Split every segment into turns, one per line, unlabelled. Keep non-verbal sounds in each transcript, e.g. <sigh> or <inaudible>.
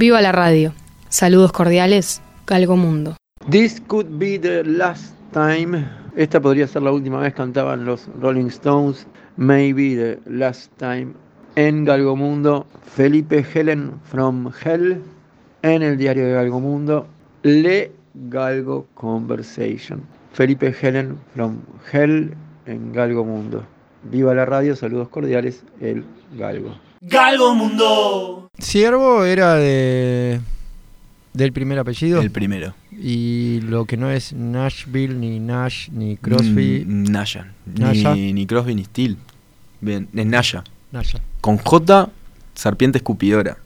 Viva la radio. Saludos cordiales, Galgo Mundo.
This could be the last time. Esta podría ser la última vez cantaban los Rolling Stones. Maybe the last time. En Galgo Mundo, Felipe Helen from Hell. En el diario de Galgo Mundo, Le Galgo Conversation. Felipe Helen from Hell en Galgo Mundo. Viva la radio, saludos cordiales, el Galgo.
Galgo Mundo.
Siervo era de del primer apellido.
El primero.
Y lo que no es Nashville, ni Nash, ni Crosby.
Mm, Naya.
Naya.
Ni, ni Crosby ni Steel. Bien, es Naya.
Naya.
Con J, serpiente escupidora.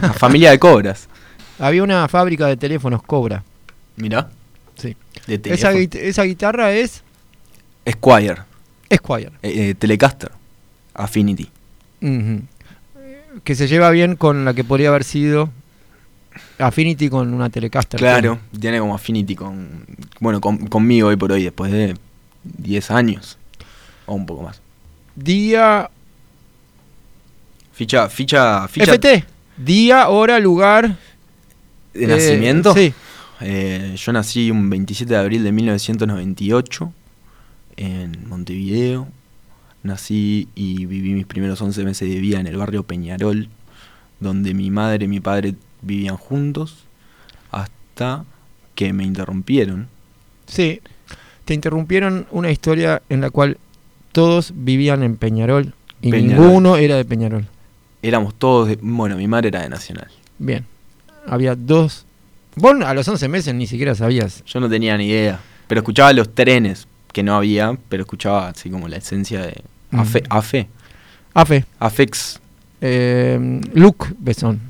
Una familia de cobras. <laughs>
Había una fábrica de teléfonos Cobra.
Mirá.
Sí.
De
Esa, guitarra es
Squire.
Squire.
eh, eh, Telecaster. Affinity.
Ujú. Que se lleva bien con la que podría haber sido Affinity con una Telecaster.
Claro, tiene como Affinity con. Bueno, con- conmigo hoy por hoy, después de 10 años. O un poco más.
Día
Ficha, ficha, ficha
FT. Día, hora, lugar.
de
eh,
nacimiento.
sí.
Eh, yo nací un 27 de abril de 1998 en Montevideo. Nací y viví mis primeros 11 meses de vida en el barrio Peñarol, donde mi madre y mi padre vivían juntos hasta que me interrumpieron.
Sí. Te interrumpieron una historia en la cual todos vivían en Peñarol y
Peñarol.
ninguno era de Peñarol.
Éramos todos, de- bueno, mi madre era de Nacional.
Bien. Había dos. Vos a los 11 meses ni siquiera sabías.
Yo no tenía ni idea, pero escuchaba los trenes, que no había, pero escuchaba así como la esencia de Afe,
Mm.
Afe,
AFE.
Afex.
Eh, Luke Besson.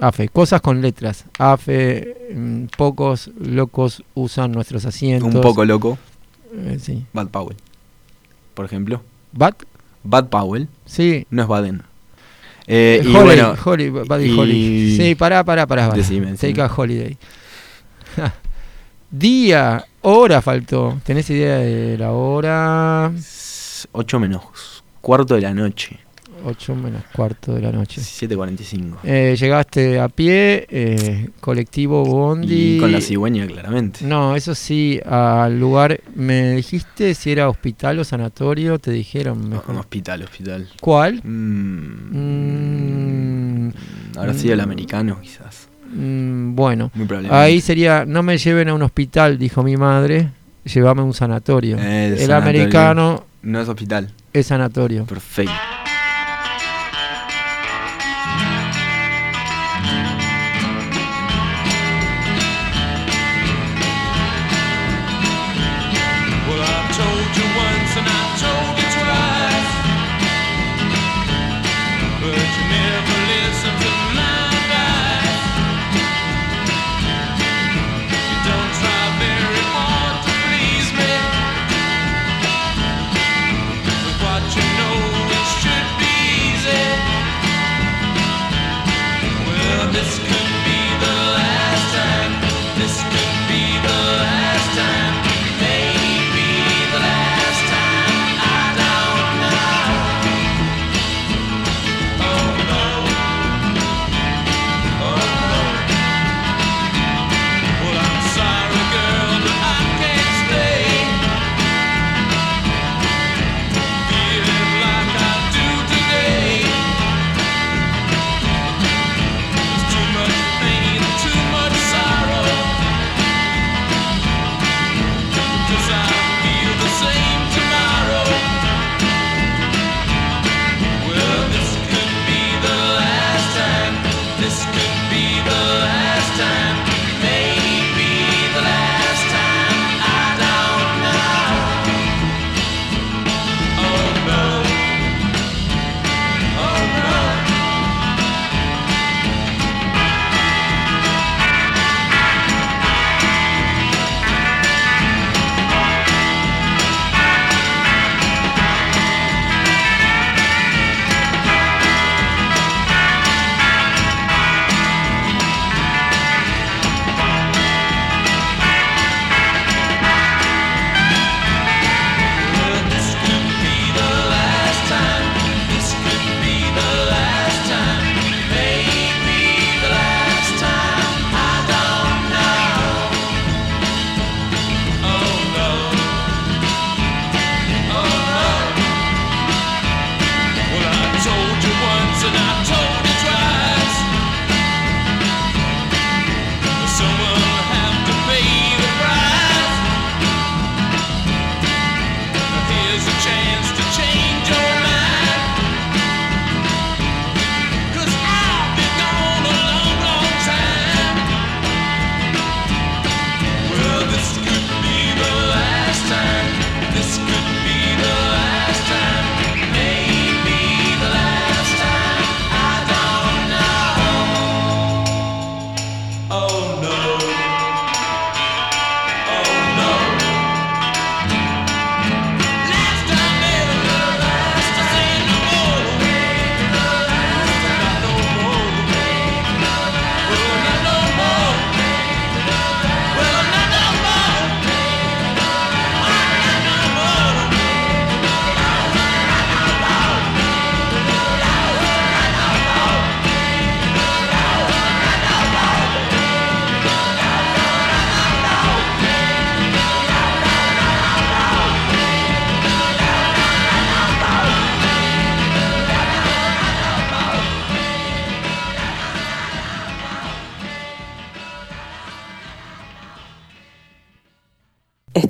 AFE. Cosas con letras. AFE. mm, pocos locos usan nuestros asientos.
Un poco loco.
Eh, sí.
Bad Powell, por ejemplo.
Bat.
Bad Powell
Sí.
no es Baden. Eh, y
Holiday,
bueno,
Holi- Buddy
y-
Holly. Sí, pará, pará, pará. pará.
Decime, <laughs>
Take
decime.
a holiday. <laughs> Día, hora faltó. ¿Tenés idea de la hora?
8 menos cuarto de la noche,
8 menos cuarto de la noche.
17.45.
Eh, llegaste a pie, eh, colectivo Bondi.
Y con la cigüeña, claramente.
No, eso sí, al lugar. ¿Me dijiste si era hospital o sanatorio? Te dijeron.
No, hospital, hospital.
¿Cuál?
Mm,
Mm,
Habrá sido el
mm.
americano, quizás.
mm, bueno,
Muy
ahí sería: no me lleven a un hospital, dijo mi madre. Llévame a un sanatorio.
Eh,
el
sanatorio.
americano
No es hospital.
es sanatorio.
Perfecto.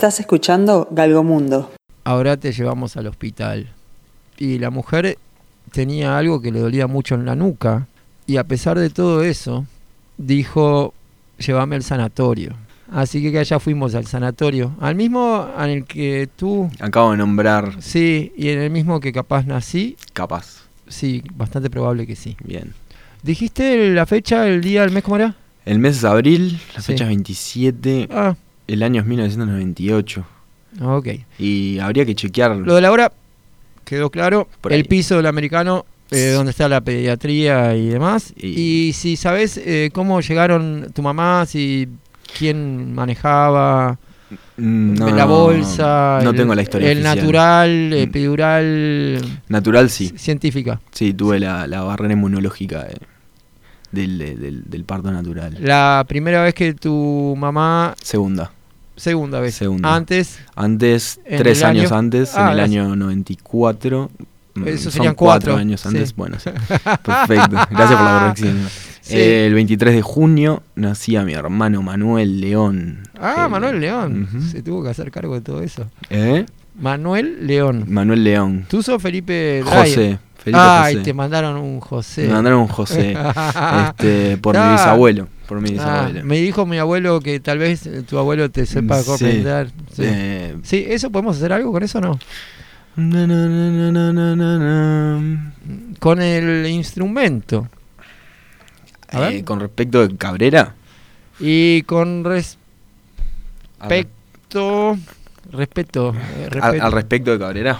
Estás escuchando Galgomundo.
ahora te llevamos al hospital. Y la mujer tenía algo que le dolía mucho en la nuca. Y a pesar de todo eso, dijo, llévame al sanatorio. Así que allá fuimos al sanatorio. Al mismo en el que tú,
Acabo de nombrar
sí, y en el mismo que capaz nací,
capaz.
sí, bastante probable que sí.
Bien.
¿Dijiste la fecha, el día, el mes, cómo era?
El mes es abril, la
Sí.
fecha es 27,
Ah,
el año es 1998.
ok.
Y habría que chequear.
Lo de la hora quedó claro.
Por
el piso del americano, eh, donde está la pediatría y demás.
Y-
Y, si sabes eh, cómo llegaron tu mamá, si quién manejaba
Mm, no,
la bolsa,
No
el,
tengo la historia.
el
oficial.
natural,
Mm.
epidural,
Natural sí.
ci- científica.
Sí, tuve la, la barrera inmunológica eh, del, del, del parto natural.
La primera vez que tu mamá,
Segunda.
Segunda vez,
Segunda.
antes,
Antes,
¿En
tres años
año?
antes,
Ah,
en el
gracias.
año 94. mm,
Eso
son
serían
cuatro
cuatro,
años
sí.
antes. Bueno, sí. perfecto. Gracias por la corrección. <laughs>
Sí.
Eh, el 23 de junio nacía mi hermano Manuel León.
ah, Manuel León, se tuvo que hacer cargo de todo eso.
¿Eh?
Manuel León.
Manuel León.
Tú sos Felipe.
José. Felipe
Ay,
José.
te mandaron un José.
Me mandaron un José. <laughs> este, por
Ah.
mi bisabuelo. Por mi
Ah, me dijo mi abuelo que tal vez eh, tu abuelo te sepa
Sí.
Sí.
Eh,
Sí, ¿eso podemos hacer algo con eso o no?
na, na, na.
Con el instrumento. A ver.
Eh, con respecto de Cabrera.
Y con
ver,
respecto. Respeto. eh,
al,
respeto.
al respecto de Cabrera.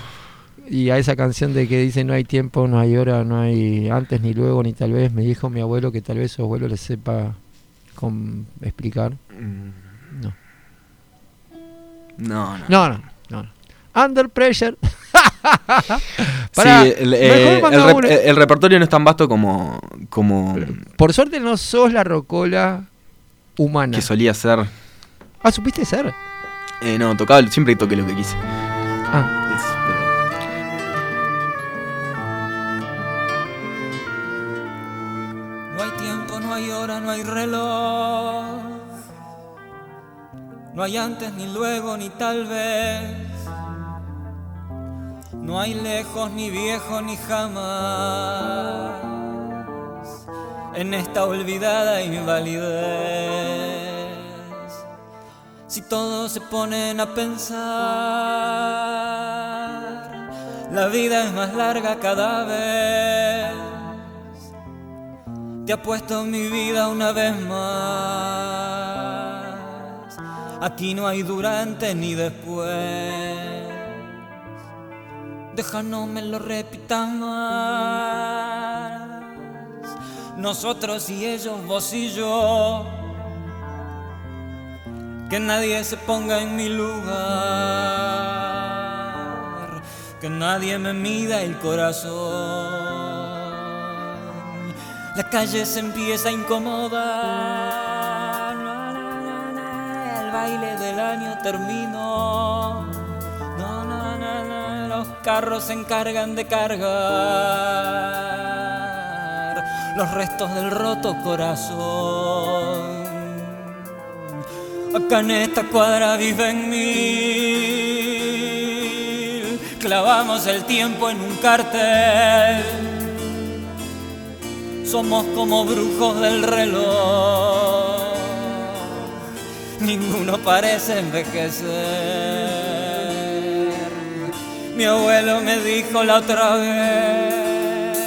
Y a esa canción de que dice no hay tiempo, no hay hora, no hay antes ni luego ni tal vez, me dijo mi abuelo que tal vez su abuelo le sepa con explicar. No.
No, no.
No, no, no. no. Under pressure. <laughs> Pará,
sí, el, eh, el rep- el repertorio no es tan vasto como, como
Por suerte no sos la rocola humana.
que solía ser.
Ah, ¿supiste ser?
Eh, no, tocaba, siempre toqué lo que quise.
Ah,
Es-
no hay reloj. No hay antes, ni luego, ni tal vez. No hay lejos, ni viejo, ni jamás. En esta olvidada invalidez. Si todos se ponen a pensar, la vida es más larga cada vez. Te apuesto mi vida una vez más. Aquí no hay durante ni después. Déjanos me lo repitan más. Nosotros y ellos, vos y yo. Que nadie se ponga en mi lugar. Que nadie me mida el corazón. La calle se empieza a incomodar. El baile del año terminó. Los carros se encargan de cargar los restos del roto corazón. Acá en esta cuadra viven mil. Clavamos el tiempo en un cartel. Somos como brujos del reloj. Ninguno parece envejecer. Mi abuelo me dijo la otra vez.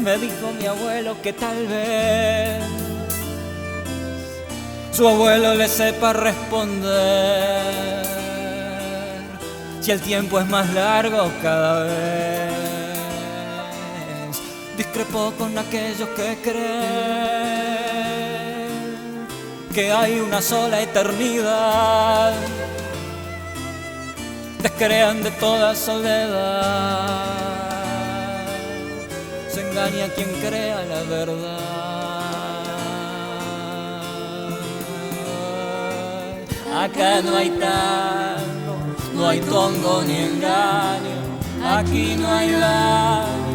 Me dijo mi abuelo que tal vez su abuelo le sepa responder. Si el tiempo es más largo cada vez, discrepo con aquellos que creen que hay una sola eternidad. Descrean de toda soledad. Se engaña quien crea la verdad. Acá no hay tango, no hay tongo ni engaño. Aquí no hay daño,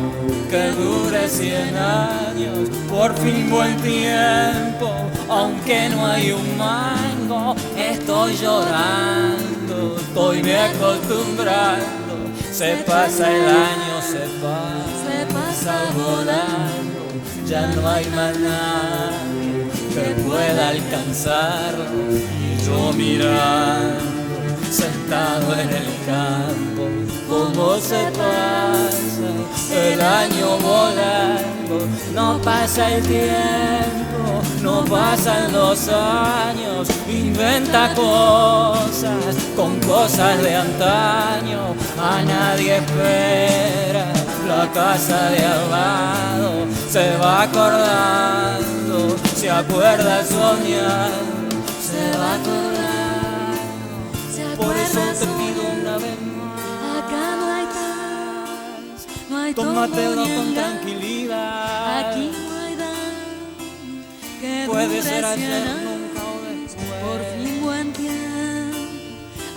que dure cien años, por fin buen tiempo, aunque no hay un mango, estoy llorando, estoy me acostumbrando, se pasa el año, se pasa, se pasa volando, ya no hay más nadie que pueda alcanzarlo, y yo mirando sentado en el campo, cómo se pasa el año volando, no pasa el tiempo, no pasan los años, inventa cosas con cosas de antaño, a nadie espera, la casa de al lado. Se va acordando, se acuerda soñando, se va acordando. Por eso te pido
hay
Tómatelo con tranquilidad.
Aquí no hay daño que
Puede ser ayer, nunca o después.
Por fin buen tiempo,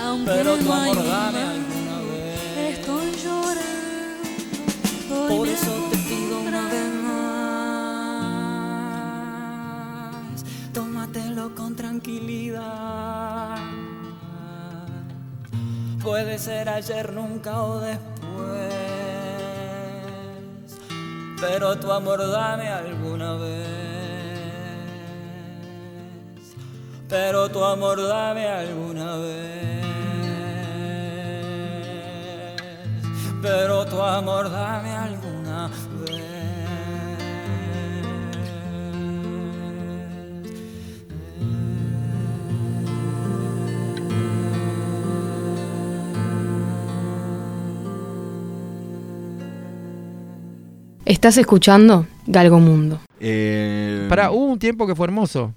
aunque
Pero
no hay
alguna vez.
Estoy llorando,
Por eso te pido una vez más. Tómatelo con tranquilidad. Puede ser ayer, nunca o después. Pero tu amor dame alguna vez. Pero tu amor dame alguna vez. Pero tu amor dame alguna vez.
Estás escuchando Galgo Mundo.
Eh,
Pará, hubo un tiempo que fue hermoso.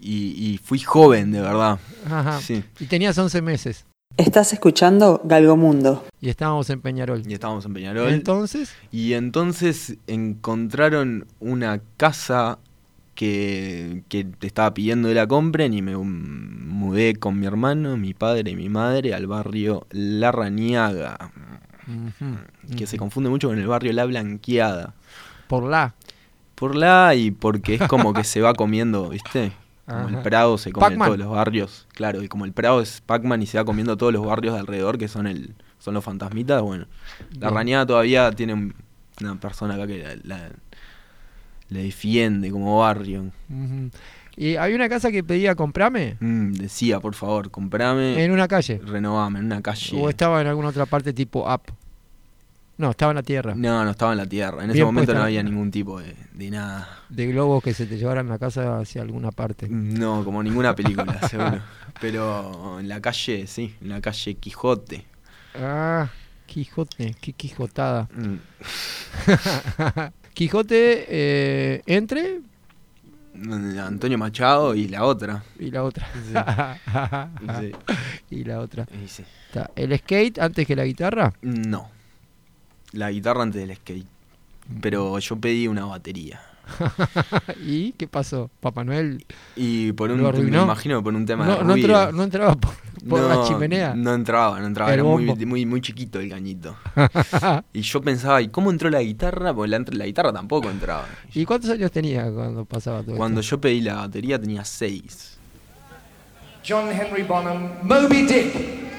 y, y fui joven, de verdad.
Ajá.
Sí.
Y tenías 11 meses.
Estás escuchando Galgomundo.
Y estábamos en Peñarol.
Y estábamos en Peñarol.
Entonces,
Y entonces encontraron una casa que, que te estaba pidiendo que la compren y me mudé con mi hermano, mi padre y mi madre al barrio La Que se confunde mucho con el barrio La Blanqueada.
por la.
Por la y porque es como que se va comiendo, ¿viste? Como el. Prado se come todos los barrios. Claro, y como el Prado es Pac-Man y se va comiendo todos los barrios de alrededor, que son el son los fantasmitas, bueno. La
Bien.
Rañada todavía tiene un- una persona acá que la, la- le defiende como barrio.
Ujú. Y había una casa que pedía comprame
Mm, decía, por favor, comprame,
en una calle.
renovame en una calle.
O estaba en alguna otra parte tipo app. No, estaba en la tierra.
No, no estaba en la tierra. En ese momento no había ningún tipo de, de nada.
De globos que se te llevaran la casa hacia alguna parte.
No, como ninguna película, <laughs> seguro. Pero en la calle, sí, en la calle Quijote.
Ah, Quijote, qué Quijotada.
Mm, <laughs>
Quijote eh, entre
Antonio Machado y la otra.
y la otra.
Sí. <laughs>
y la otra.
Sí.
Está, ¿El skate antes que la guitarra?
No. La guitarra antes del skate. Pero yo pedí una batería. <laughs>
¿Y qué pasó? Papá Noel
Y por un
¿Lo
me imagino que por un tema
no,
de
no entraba, no entraba por, por la chimenea.
No entraba, no entraba.
El
Era muy, muy, muy chiquito el cañito. <laughs> y yo pensaba, ¿y cómo entró la guitarra? Porque la, la guitarra tampoco entraba.
¿Y cuántos años tenía cuando pasaba todo
Cuando
esto?
yo pedí la batería tenía seis.
John Henry Bonham, Moby Dick.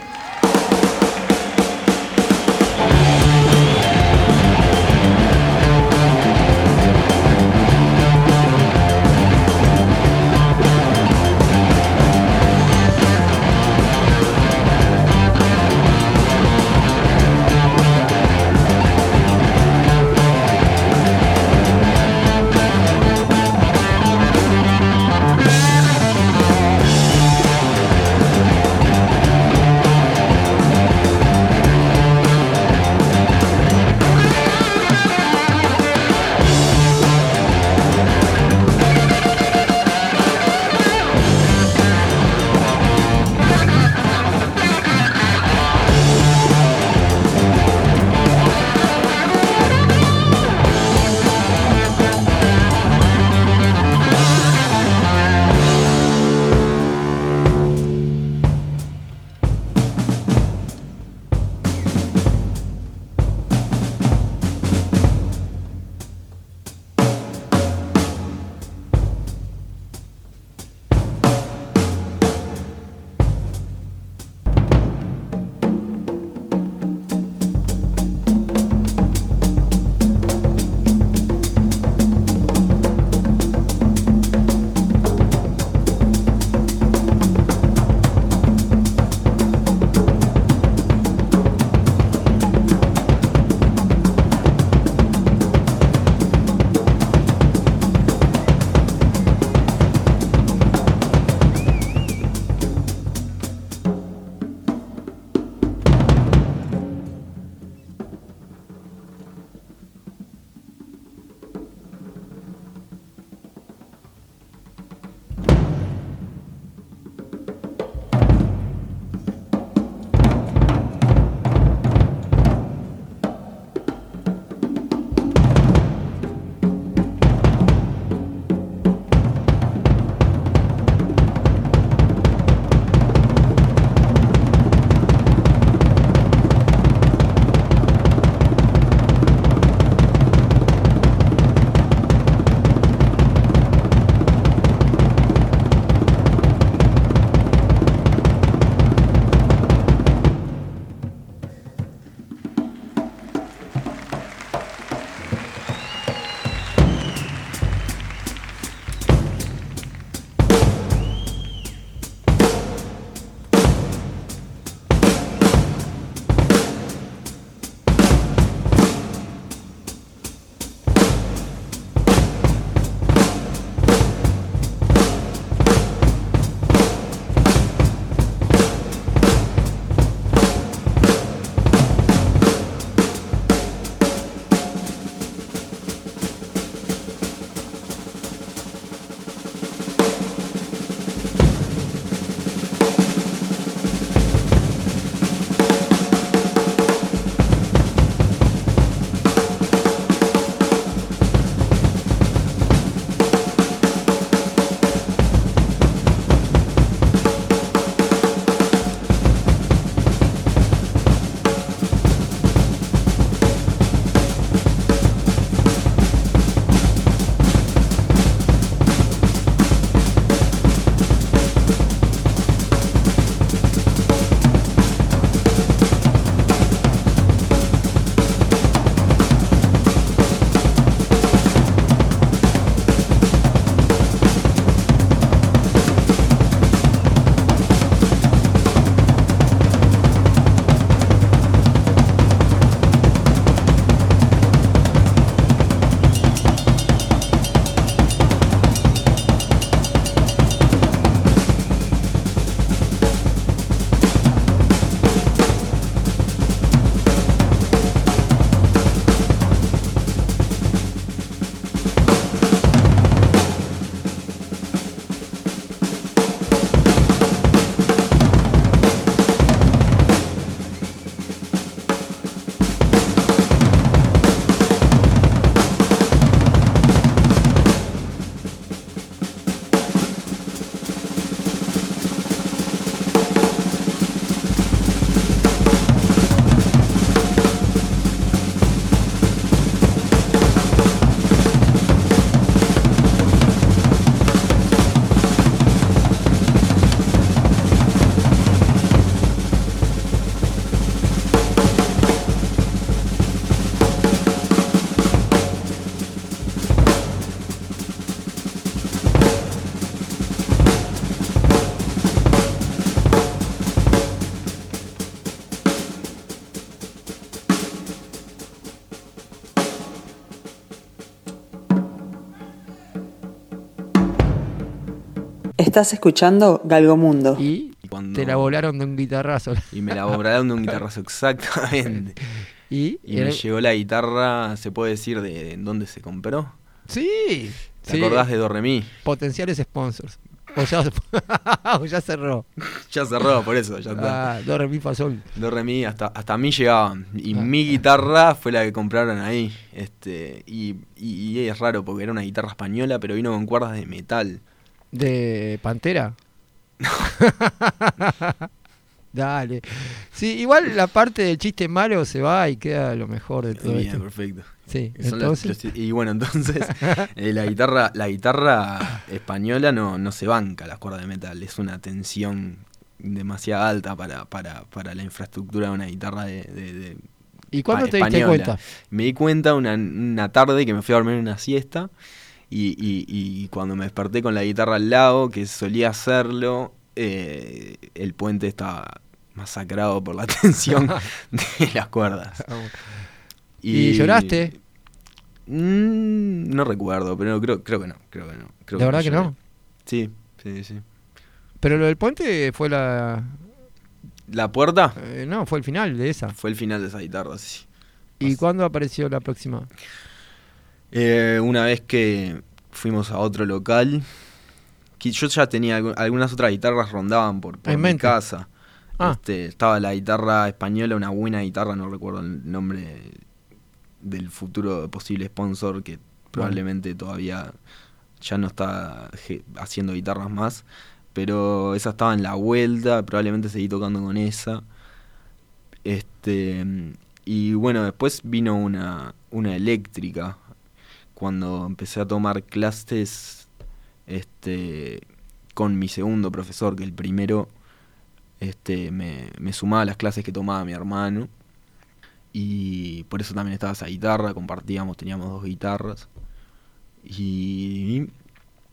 Estás escuchando Galgomundo.
Y
Y cuando-
te la volaron de un guitarrazo.
Y me la volaron de un guitarrazo, <laughs> exactamente.
y
Y me llegó la guitarra, ¿se puede decir de en dónde se compró?
Sí.
¿Te
sí.
acordás de Do Re Mi?
Potenciales sponsors. O ya, <laughs> o ya cerró.
Ya cerró, por eso, ya está.
Ah, do, re, mi, fa, sol.
Do Re Mi hasta, hasta a mí llegaban. Y
Ah.
mi guitarra fue la que compraron ahí. Este, y, y- y es raro porque era una guitarra española, pero vino con cuerdas de metal.
¿De Pantera? <laughs> Dale. Sí, igual la parte del chiste malo se va y queda lo mejor de todo
Bien,
esto.
perfecto.
Sí, entonces.
los- y bueno, entonces <laughs> eh, la guitarra la guitarra española no, no se banca las cuerdas de metal, es una tensión demasiado alta para, para, para la infraestructura de una guitarra de, de- de-
¿Y cuándo
pa-
te diste
española.
cuenta?
Me di cuenta una, una tarde que me fui a dormir en una siesta y, y- y cuando me desperté con la guitarra al lado, que solía hacerlo, eh, el puente estaba masacrado por la <laughs> tensión <laughs> de las cuerdas.
¿Y lloraste?
Mm, no recuerdo, pero creo, creo que no. Creo que no creo
¿De verdad que no?
Sí, sí, sí.
Pero lo del puente fue la.
¿La puerta?
eh, no, fue el final de esa.
Fue el final de esa guitarra, sí.
¿Y cuándo apareció la próxima?
Eh, una vez que fuimos a otro local, que yo ya tenía algu- algunas otras guitarras rondaban por, mi
mente.
casa.
Ah.
Este, estaba la guitarra española, una buena guitarra, no recuerdo el nombre del futuro posible sponsor que probablemente todavía ya no está haciendo guitarras más, pero esa estaba en la vuelta, probablemente seguí tocando con esa. Este y bueno, después vino una, una eléctrica cuando empecé a tomar clases este con mi segundo profesor, que el primero este me, me sumaba a las clases que tomaba mi hermano y por eso también estaba esa guitarra, compartíamos, teníamos dos guitarras. Y,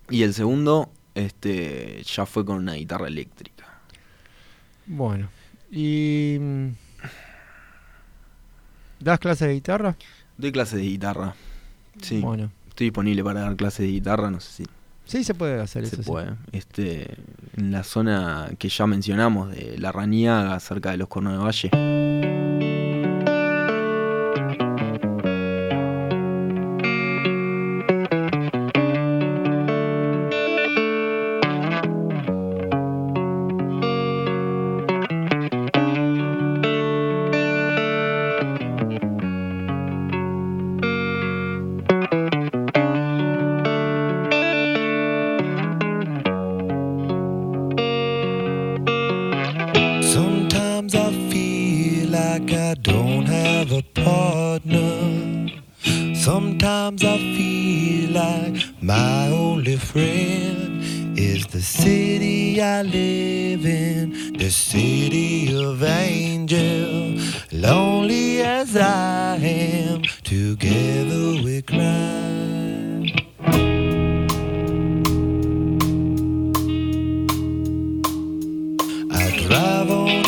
y el segundo este ya fue con una guitarra eléctrica.
Bueno. ¿Y. mm, ¿Das clases de guitarra?
Doy clases de guitarra. Sí.
Bueno.
Estoy disponible para dar clases de guitarra, no sé si
Sí, se puede hacer
se
eso.
puede. Este, en la zona que ya mencionamos de La Raniaga, cerca de los Cornos de Valle.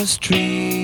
Christmas tree.